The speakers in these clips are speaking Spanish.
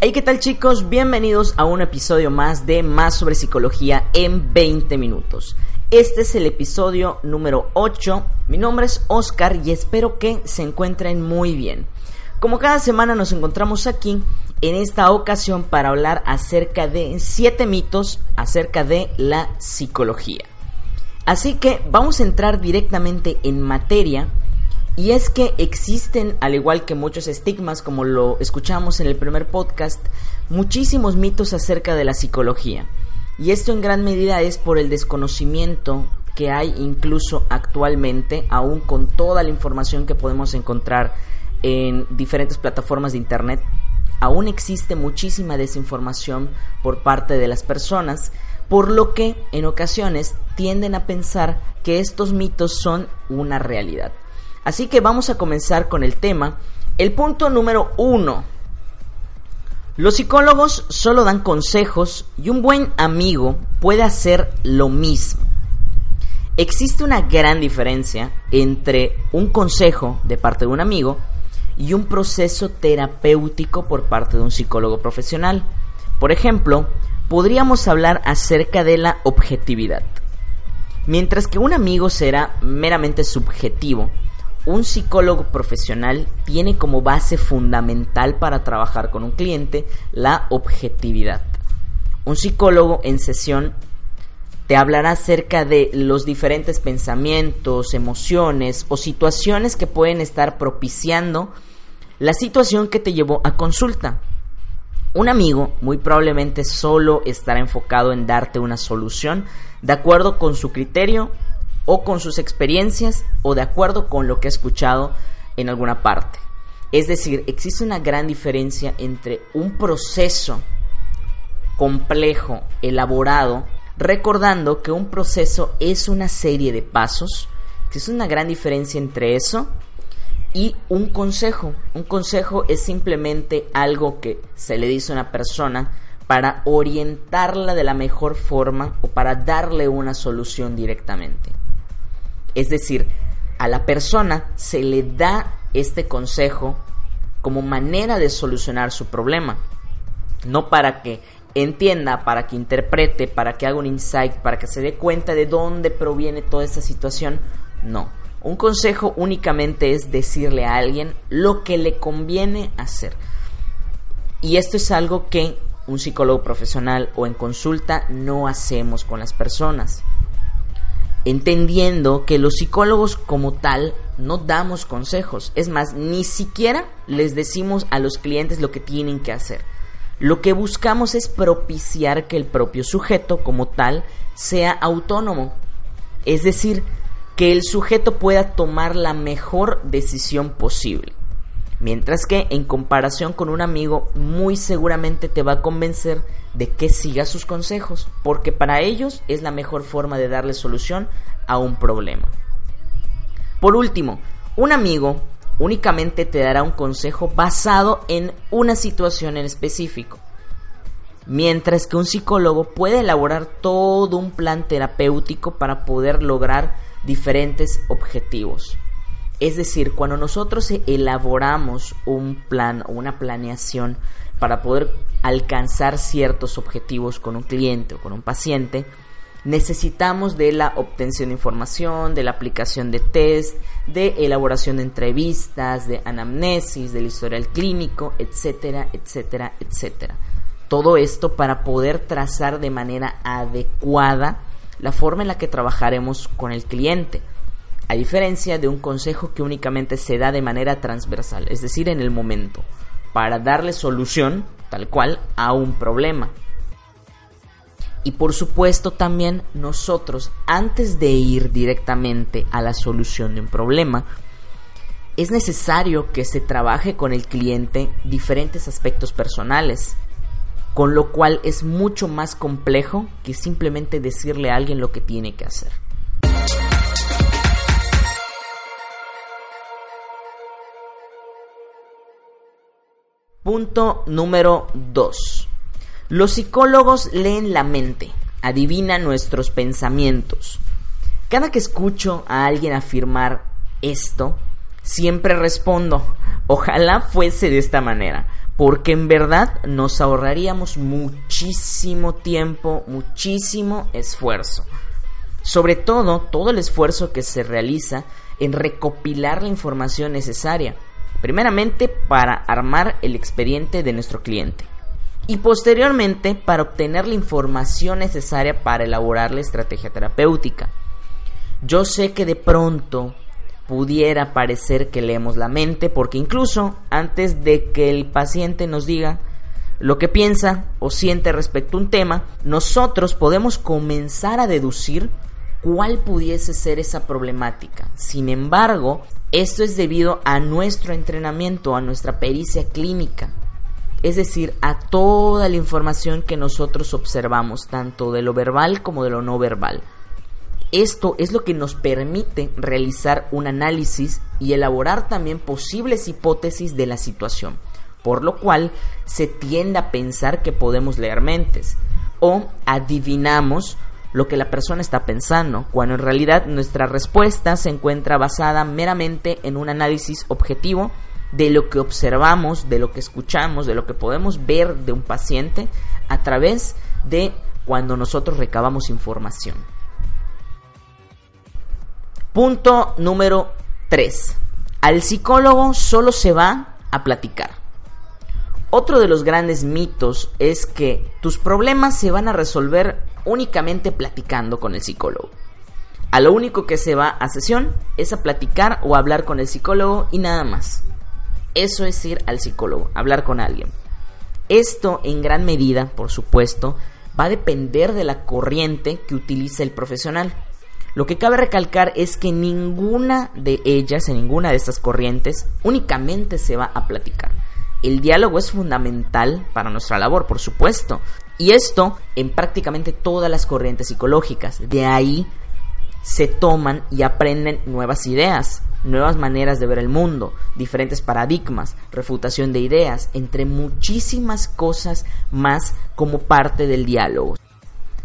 Hey, ¿qué tal chicos? Bienvenidos a un episodio más de Más sobre Psicología en 20 minutos. Este es el episodio número 8. Mi nombre es Oscar y espero que se encuentren muy bien. Como cada semana nos encontramos aquí en esta ocasión para hablar acerca de 7 mitos acerca de la psicología. Así que vamos a entrar directamente en materia y es que existen, al igual que muchos estigmas, como lo escuchamos en el primer podcast, muchísimos mitos acerca de la psicología. Y esto en gran medida es por el desconocimiento que hay incluso actualmente, aún con toda la información que podemos encontrar en diferentes plataformas de Internet, aún existe muchísima desinformación por parte de las personas, por lo que en ocasiones tienden a pensar que estos mitos son una realidad. Así que vamos a comenzar con el tema. El punto número uno. Los psicólogos solo dan consejos y un buen amigo puede hacer lo mismo. Existe una gran diferencia entre un consejo de parte de un amigo y un proceso terapéutico por parte de un psicólogo profesional. Por ejemplo, podríamos hablar acerca de la objetividad. Mientras que un amigo será meramente subjetivo, un psicólogo profesional tiene como base fundamental para trabajar con un cliente la objetividad. Un psicólogo en sesión te hablará acerca de los diferentes pensamientos, emociones o situaciones que pueden estar propiciando la situación que te llevó a consulta. Un amigo muy probablemente solo estará enfocado en darte una solución de acuerdo con su criterio o con sus experiencias o de acuerdo con lo que ha escuchado en alguna parte. Es decir, existe una gran diferencia entre un proceso complejo, elaborado, recordando que un proceso es una serie de pasos, existe una gran diferencia entre eso y un consejo. Un consejo es simplemente algo que se le dice a una persona para orientarla de la mejor forma o para darle una solución directamente. Es decir, a la persona se le da este consejo como manera de solucionar su problema. No para que entienda, para que interprete, para que haga un insight, para que se dé cuenta de dónde proviene toda esta situación. No. Un consejo únicamente es decirle a alguien lo que le conviene hacer. Y esto es algo que un psicólogo profesional o en consulta no hacemos con las personas entendiendo que los psicólogos como tal no damos consejos. Es más, ni siquiera les decimos a los clientes lo que tienen que hacer. Lo que buscamos es propiciar que el propio sujeto como tal sea autónomo. Es decir, que el sujeto pueda tomar la mejor decisión posible. Mientras que en comparación con un amigo muy seguramente te va a convencer de que sigas sus consejos, porque para ellos es la mejor forma de darle solución a un problema. Por último, un amigo únicamente te dará un consejo basado en una situación en específico, mientras que un psicólogo puede elaborar todo un plan terapéutico para poder lograr diferentes objetivos. Es decir, cuando nosotros elaboramos un plan o una planeación para poder alcanzar ciertos objetivos con un cliente o con un paciente, necesitamos de la obtención de información, de la aplicación de test, de elaboración de entrevistas, de anamnesis, del historial clínico, etcétera, etcétera, etcétera. Todo esto para poder trazar de manera adecuada la forma en la que trabajaremos con el cliente, a diferencia de un consejo que únicamente se da de manera transversal, es decir, en el momento. para darle solución, tal cual, a un problema. Y por supuesto también nosotros, antes de ir directamente a la solución de un problema, es necesario que se trabaje con el cliente diferentes aspectos personales, con lo cual es mucho más complejo que simplemente decirle a alguien lo que tiene que hacer. Punto número 2. Los psicólogos leen la mente, adivinan nuestros pensamientos. Cada que escucho a alguien afirmar esto, siempre respondo, ojalá fuese de esta manera, porque en verdad nos ahorraríamos muchísimo tiempo, muchísimo esfuerzo. Sobre todo, todo el esfuerzo que se realiza en recopilar la información necesaria, primeramente para armar el expediente de nuestro cliente y posteriormente para obtener la información necesaria para elaborar la estrategia terapéutica. Yo sé que de pronto pudiera parecer que leemos la mente porque incluso antes de que el paciente nos diga lo que piensa o siente respecto a un tema, nosotros podemos comenzar a deducir cuál pudiese ser esa problemática. Sin embargo, esto es debido a nuestro entrenamiento, a nuestra pericia clínica es decir, a toda la información que nosotros observamos, tanto de lo verbal como de lo no verbal. Esto es lo que nos permite realizar un análisis y elaborar también posibles hipótesis de la situación, por lo cual se tiende a pensar que podemos leer mentes o adivinamos lo que la persona está pensando, cuando en realidad nuestra respuesta se encuentra basada meramente en un análisis objetivo de lo que observamos, de lo que escuchamos, de lo que podemos ver de un paciente a través de cuando nosotros recabamos información. Punto número 3. Al psicólogo solo se va a platicar. Otro de los grandes mitos es que tus problemas se van a resolver únicamente platicando con el psicólogo. A lo único que se va a sesión es a platicar o hablar con el psicólogo y nada más. Eso es ir al psicólogo, hablar con alguien. Esto en gran medida, por supuesto, va a depender de la corriente que utilice el profesional. Lo que cabe recalcar es que ninguna de ellas, en ninguna de estas corrientes, únicamente se va a platicar. El diálogo es fundamental para nuestra labor, por supuesto. Y esto en prácticamente todas las corrientes psicológicas. De ahí se toman y aprenden nuevas ideas, nuevas maneras de ver el mundo, diferentes paradigmas, refutación de ideas, entre muchísimas cosas más como parte del diálogo.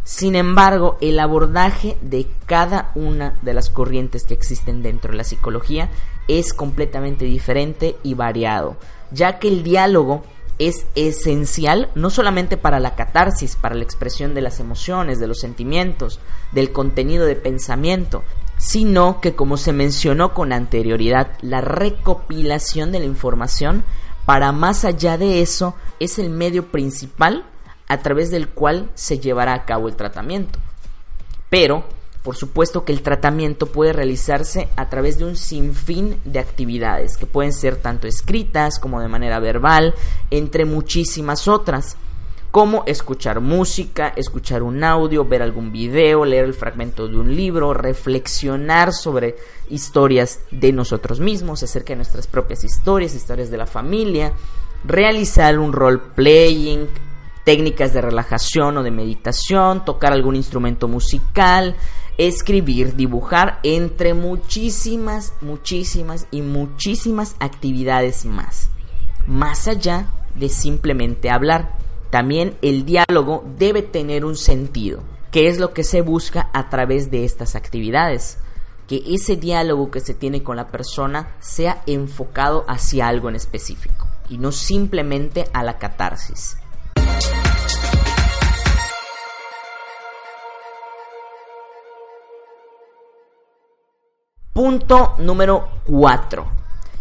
Sin embargo, el abordaje de cada una de las corrientes que existen dentro de la psicología es completamente diferente y variado, ya que el diálogo es esencial no solamente para la catarsis, para la expresión de las emociones, de los sentimientos, del contenido de pensamiento, sino que como se mencionó con anterioridad, la recopilación de la información para más allá de eso es el medio principal a través del cual se llevará a cabo el tratamiento. Pero, por supuesto que el tratamiento puede realizarse a través de un sinfín de actividades que pueden ser tanto escritas como de manera verbal, entre muchísimas otras como escuchar música, escuchar un audio, ver algún video, leer el fragmento de un libro, reflexionar sobre historias de nosotros mismos, acerca de nuestras propias historias, historias de la familia, realizar un role playing, técnicas de relajación o de meditación, tocar algún instrumento musical, escribir, dibujar, entre muchísimas, muchísimas y muchísimas actividades más. Más allá de simplemente hablar. También el diálogo debe tener un sentido, que es lo que se busca a través de estas actividades. Que ese diálogo que se tiene con la persona sea enfocado hacia algo en específico y no simplemente a la catarsis. Punto número 4.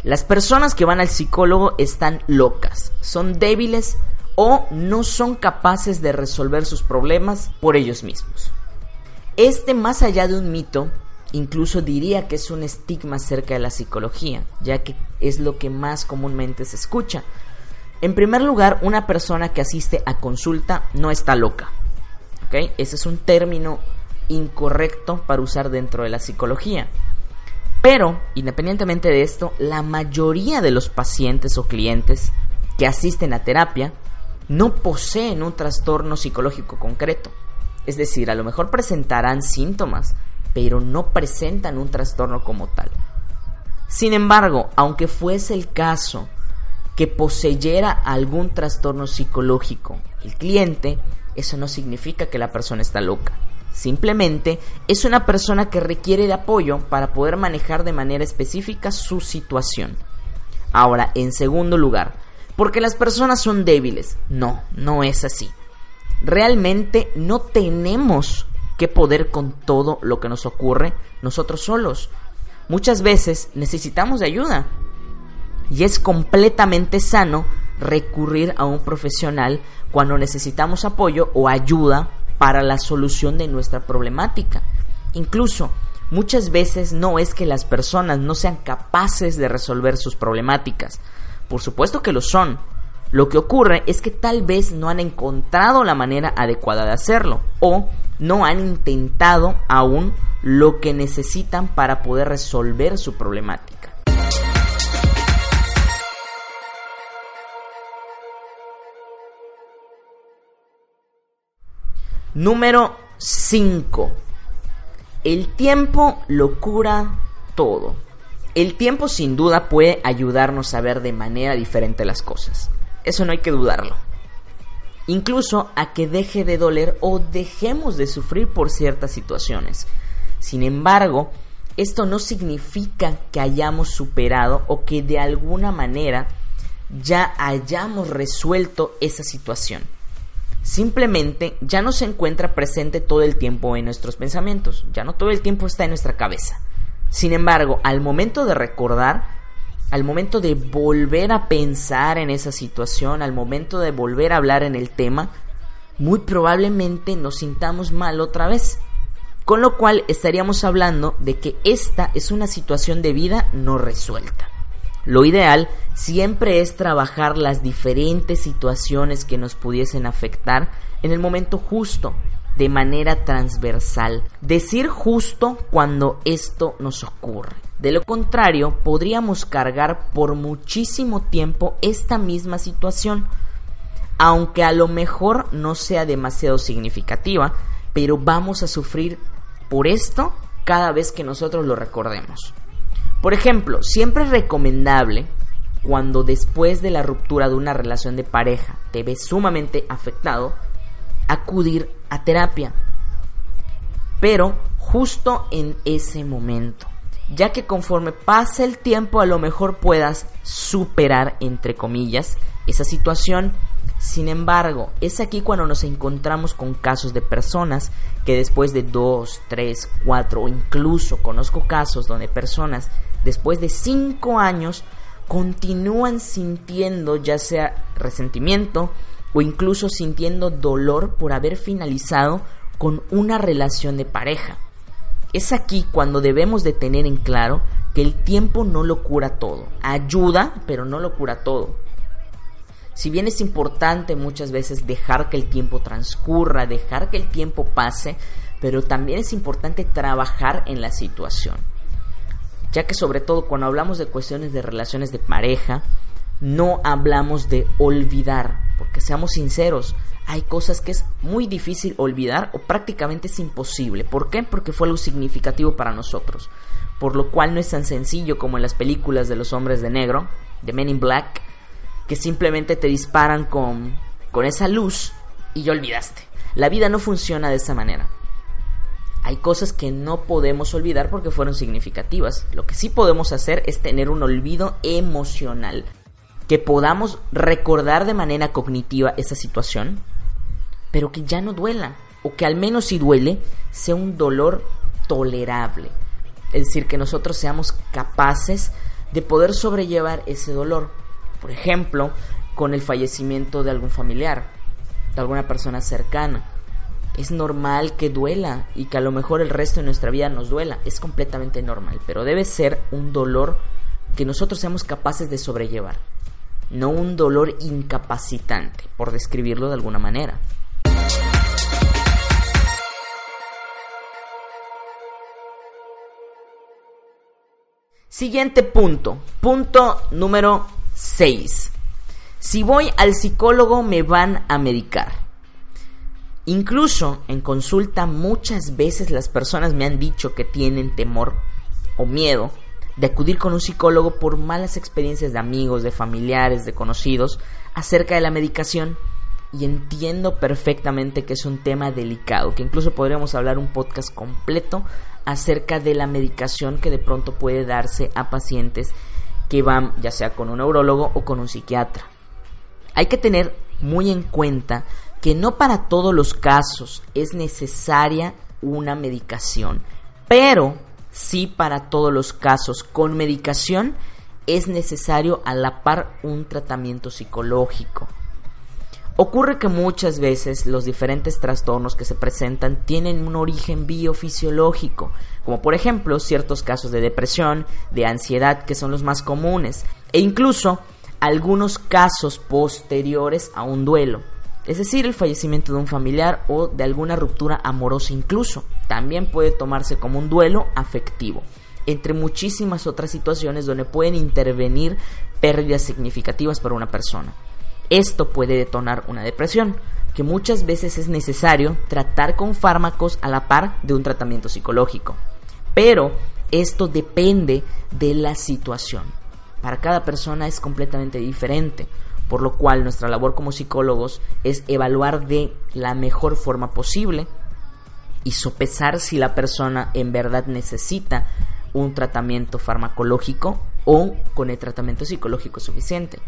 Las personas que van al psicólogo están locas, son débiles o no son capaces de resolver sus problemas por ellos mismos. Este, más allá de un mito, incluso diría que es un estigma acerca de la psicología, ya que es lo que más comúnmente se escucha. En primer lugar, una persona que asiste a consulta no está loca. ¿Ok? Ese es un término incorrecto para usar dentro de la psicología. Pero, independientemente de esto, la mayoría de los pacientes o clientes que asisten a terapia no poseen un trastorno psicológico concreto. Es decir, a lo mejor presentarán síntomas, pero no presentan un trastorno como tal. Sin embargo, aunque fuese el caso que poseyera algún trastorno psicológico el cliente, eso no significa que la persona está loca. Simplemente es una persona que requiere de apoyo para poder manejar de manera específica su situación. Ahora, en segundo lugar, porque las personas son débiles. No, no es así. Realmente no tenemos que poder con todo lo que nos ocurre nosotros solos. Muchas veces necesitamos de ayuda. Y es completamente sano recurrir a un profesional cuando necesitamos apoyo o ayuda para la solución de nuestra problemática. Incluso muchas veces no es que las personas no sean capaces de resolver sus problemáticas. Por supuesto que lo son. Lo que ocurre es que tal vez no han encontrado la manera adecuada de hacerlo o no han intentado aún lo que necesitan para poder resolver su problemática. Número 5. El tiempo lo cura todo. El tiempo sin duda puede ayudarnos a ver de manera diferente las cosas. Eso no hay que dudarlo. Incluso a que deje de doler o dejemos de sufrir por ciertas situaciones. Sin embargo, esto no significa que hayamos superado o que de alguna manera ya hayamos resuelto esa situación simplemente ya no se encuentra presente todo el tiempo en nuestros pensamientos, ya no todo el tiempo está en nuestra cabeza. Sin embargo, al momento de recordar, al momento de volver a pensar en esa situación, al momento de volver a hablar en el tema, muy probablemente nos sintamos mal otra vez. Con lo cual estaríamos hablando de que esta es una situación de vida no resuelta. Lo ideal siempre es trabajar las diferentes situaciones que nos pudiesen afectar en el momento justo, de manera transversal. Decir justo cuando esto nos ocurre. De lo contrario, podríamos cargar por muchísimo tiempo esta misma situación, aunque a lo mejor no sea demasiado significativa, pero vamos a sufrir por esto cada vez que nosotros lo recordemos. Por ejemplo, siempre es recomendable cuando después de la ruptura de una relación de pareja te ves sumamente afectado, acudir a terapia. Pero justo en ese momento, ya que conforme pasa el tiempo a lo mejor puedas superar, entre comillas, esa situación sin embargo, es aquí cuando nos encontramos con casos de personas que después de 2, 3, 4 o incluso conozco casos donde personas después de 5 años continúan sintiendo ya sea resentimiento o incluso sintiendo dolor por haber finalizado con una relación de pareja. Es aquí cuando debemos de tener en claro que el tiempo no lo cura todo. Ayuda, pero no lo cura todo. Si bien es importante muchas veces dejar que el tiempo transcurra, dejar que el tiempo pase, pero también es importante trabajar en la situación. Ya que sobre todo cuando hablamos de cuestiones de relaciones de pareja, no hablamos de olvidar, porque seamos sinceros, hay cosas que es muy difícil olvidar o prácticamente es imposible. ¿Por qué? Porque fue algo significativo para nosotros. Por lo cual no es tan sencillo como en las películas de los hombres de negro, de Men in Black, que simplemente te disparan con, con esa luz y ya olvidaste. La vida no funciona de esa manera. Hay cosas que no podemos olvidar porque fueron significativas. Lo que sí podemos hacer es tener un olvido emocional. Que podamos recordar de manera cognitiva esa situación, pero que ya no duela. O que al menos si duele, sea un dolor tolerable. Es decir, que nosotros seamos capaces de poder sobrellevar ese dolor. Por ejemplo, con el fallecimiento de algún familiar, de alguna persona cercana. Es normal que duela y que a lo mejor el resto de nuestra vida nos duela. Es completamente normal, pero debe ser un dolor que nosotros seamos capaces de sobrellevar. no un dolor incapacitante, por describirlo de alguna manera. Siguiente punto, punto número 6. Si voy al psicólogo me van a medicar. Incluso en consulta muchas veces las personas me han dicho que tienen temor o miedo de acudir con un psicólogo por malas experiencias de amigos, de familiares, de conocidos acerca de la medicación. Y entiendo perfectamente que es un tema delicado, que incluso podríamos hablar un podcast completo acerca de la medicación que de pronto puede darse a pacientes que van ya sea con un neurólogo o con un psiquiatra. Hay que tener muy en cuenta que no para todos los casos es necesaria una medicación, pero sí para todos los casos con medicación es necesario a la par un tratamiento psicológico. Ocurre que muchas veces los diferentes trastornos que se presentan tienen un origen biofisiológico, como por ejemplo ciertos casos de depresión, de ansiedad que son los más comunes, e incluso algunos casos posteriores a un duelo, es decir, el fallecimiento de un familiar o de alguna ruptura amorosa incluso. También puede tomarse como un duelo afectivo, entre muchísimas otras situaciones donde pueden intervenir pérdidas significativas para una persona. Esto puede detonar una depresión, que muchas veces es necesario tratar con fármacos a la par de un tratamiento psicológico. Pero esto depende de la situación. Para cada persona es completamente diferente, por lo cual nuestra labor como psicólogos es evaluar de la mejor forma posible y sopesar si la persona en verdad necesita un tratamiento farmacológico o con el tratamiento psicológico suficiente.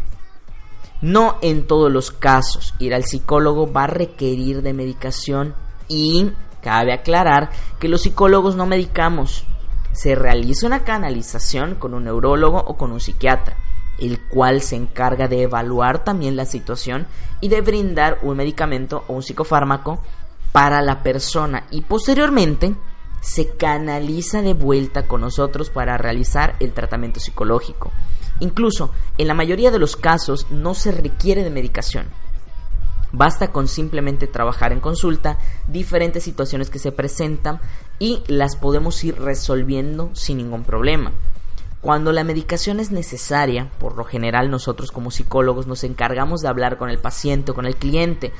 No en todos los casos ir al psicólogo va a requerir de medicación y cabe aclarar que los psicólogos no medicamos. Se realiza una canalización con un neurólogo o con un psiquiatra, el cual se encarga de evaluar también la situación y de brindar un medicamento o un psicofármaco para la persona y posteriormente se canaliza de vuelta con nosotros para realizar el tratamiento psicológico. Incluso, en la mayoría de los casos no se requiere de medicación. Basta con simplemente trabajar en consulta diferentes situaciones que se presentan y las podemos ir resolviendo sin ningún problema. Cuando la medicación es necesaria, por lo general nosotros como psicólogos nos encargamos de hablar con el paciente o con el cliente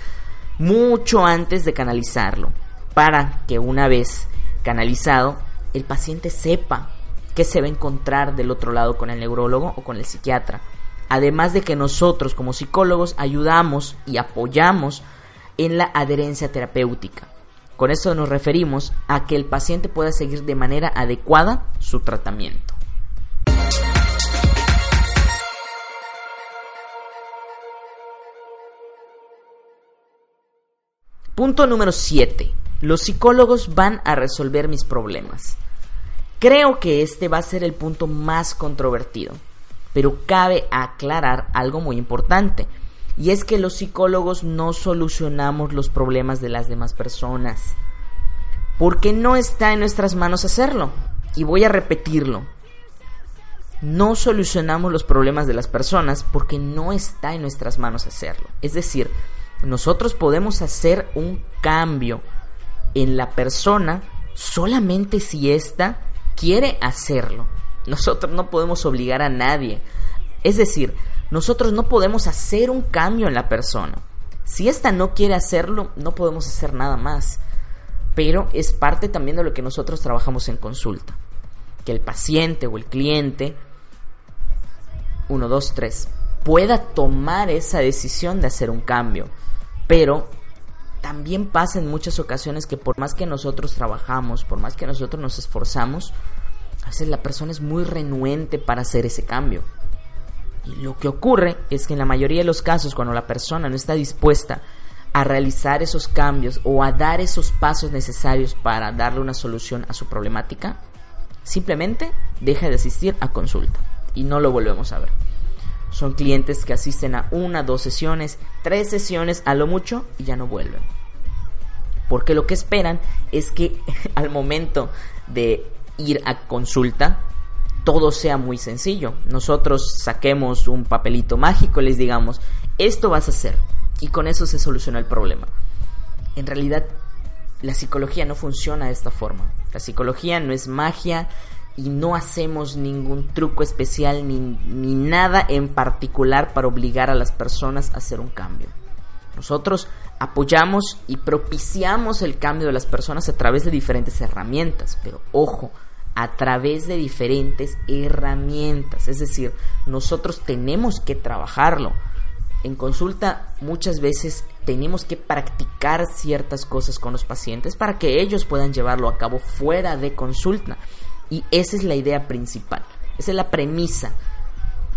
mucho antes de canalizarlo, para que una vez canalizado el paciente sepa qué se va a encontrar del otro lado con el neurólogo o con el psiquiatra. Además de que nosotros como psicólogos ayudamos y apoyamos en la adherencia terapéutica. Con eso nos referimos a que el paciente pueda seguir de manera adecuada su tratamiento. Punto número 7. Los psicólogos van a resolver mis problemas. Creo que este va a ser el punto más controvertido, pero cabe aclarar algo muy importante, y es que los psicólogos no solucionamos los problemas de las demás personas, porque no está en nuestras manos hacerlo, y voy a repetirlo. No solucionamos los problemas de las personas porque no está en nuestras manos hacerlo. Es decir, nosotros podemos hacer un cambio en la persona solamente si ésta quiere hacerlo. Nosotros no podemos obligar a nadie. Es decir, nosotros no podemos hacer un cambio en la persona. Si ésta no quiere hacerlo, no podemos hacer nada más. Pero es parte también de lo que nosotros trabajamos en consulta. Que el paciente o el cliente, uno, dos, tres, pueda tomar esa decisión de hacer un cambio. Pero también pasa en muchas ocasiones que por más que nosotros trabajamos, por más que nosotros nos esforzamos, a veces la persona es muy renuente para hacer ese cambio. Y lo que ocurre es que en la mayoría de los casos, cuando la persona no está dispuesta a realizar esos cambios o a dar esos pasos necesarios para darle una solución a su problemática, simplemente deja de asistir a consulta y no lo volvemos a ver. Son clientes que asisten a una, dos sesiones, tres sesiones a lo mucho y ya no vuelven. Porque lo que esperan es que al momento de ir a consulta todo sea muy sencillo. Nosotros saquemos un papelito mágico, les digamos, esto vas a hacer y con eso se soluciona el problema. En realidad, la psicología no funciona de esta forma. La psicología no es magia y no hacemos ningún truco especial ni, ni nada en particular para obligar a las personas a hacer un cambio. Nosotros apoyamos y propiciamos el cambio de las personas a través de diferentes herramientas, pero ojo, a través de diferentes herramientas, es decir, nosotros tenemos que trabajarlo. En consulta muchas veces tenemos que practicar ciertas cosas con los pacientes para que ellos puedan llevarlo a cabo fuera de consulta. Y esa es la idea principal, esa es la premisa,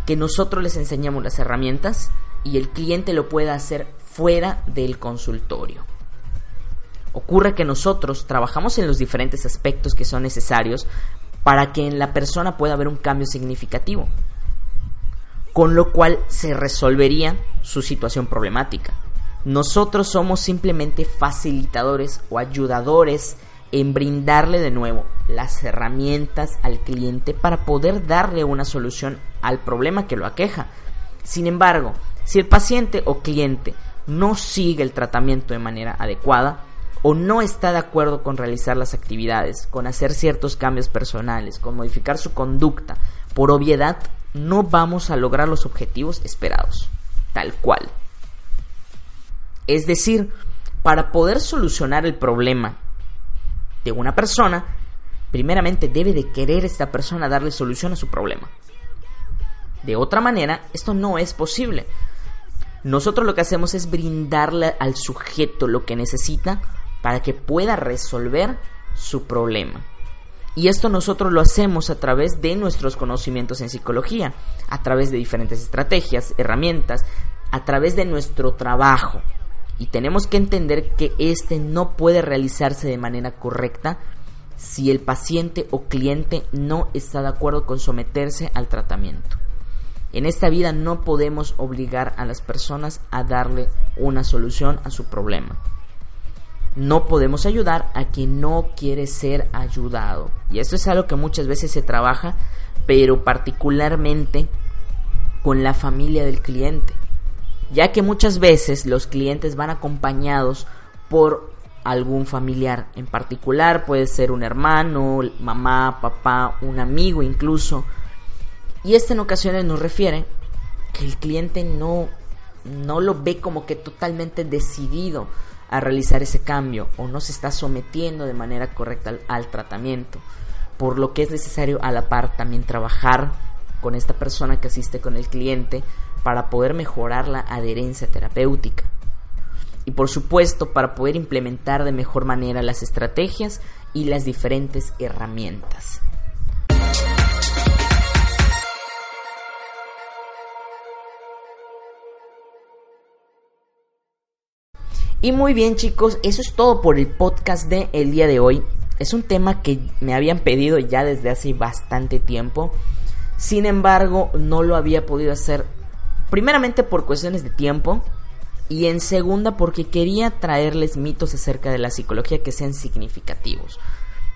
que nosotros les enseñamos las herramientas y el cliente lo pueda hacer fuera del consultorio. Ocurre que nosotros trabajamos en los diferentes aspectos que son necesarios para que en la persona pueda haber un cambio significativo, con lo cual se resolvería su situación problemática. Nosotros somos simplemente facilitadores o ayudadores en brindarle de nuevo las herramientas al cliente para poder darle una solución al problema que lo aqueja. Sin embargo, si el paciente o cliente no sigue el tratamiento de manera adecuada o no está de acuerdo con realizar las actividades, con hacer ciertos cambios personales, con modificar su conducta, por obviedad no vamos a lograr los objetivos esperados, tal cual. Es decir, para poder solucionar el problema de una persona, primeramente debe de querer esta persona darle solución a su problema. De otra manera, esto no es posible. Nosotros lo que hacemos es brindarle al sujeto lo que necesita para que pueda resolver su problema. Y esto nosotros lo hacemos a través de nuestros conocimientos en psicología, a través de diferentes estrategias, herramientas, a través de nuestro trabajo. Y tenemos que entender que este no puede realizarse de manera correcta si el paciente o cliente no está de acuerdo con someterse al tratamiento. En esta vida no podemos obligar a las personas a darle una solución a su problema. No podemos ayudar a quien no quiere ser ayudado. Y esto es algo que muchas veces se trabaja, pero particularmente con la familia del cliente. Ya que muchas veces los clientes van acompañados por algún familiar en particular, puede ser un hermano, mamá, papá, un amigo incluso, y este en ocasiones nos refiere que el cliente no, no lo ve como que totalmente decidido a realizar ese cambio o no se está sometiendo de manera correcta al, tratamiento. Por lo que es necesario a la par también trabajar con esta persona que asiste con el cliente para poder mejorar la adherencia terapéutica. Y por supuesto para poder implementar de mejor manera las estrategias y las diferentes herramientas. Y muy bien chicos, eso es todo por el podcast de el día de hoy. Es un tema que me habían pedido ya desde hace bastante tiempo. Sin embargo, no lo había podido hacer primeramente por cuestiones de tiempo y en segunda porque quería traerles mitos acerca de la psicología que sean significativos.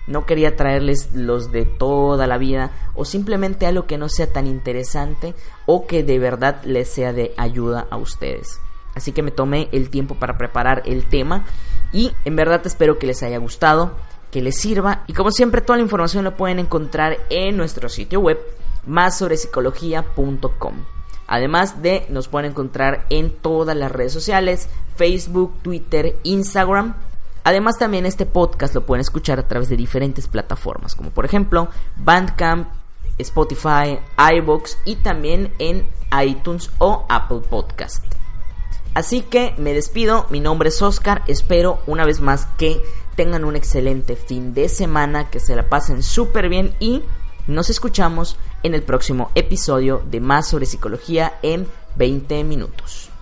No quería traerles los de toda la vida o simplemente algo que no sea tan interesante o que de verdad les sea de ayuda a ustedes. Así que me tomé el tiempo para preparar el tema y en verdad espero que les haya gustado, que les sirva y como siempre toda la información la pueden encontrar en nuestro sitio web más sobre psicología.com. Además de nos pueden encontrar en todas las redes sociales, Facebook, Twitter, Instagram. Además también este podcast lo pueden escuchar a través de diferentes plataformas, como por ejemplo Bandcamp, Spotify, iBox y también en iTunes o Apple Podcast. Así que me despido, mi nombre es Oscar, espero una vez más que tengan un excelente fin de semana, que se la pasen súper bien y nos escuchamos en el próximo episodio de Más sobre Psicología en 20 minutos.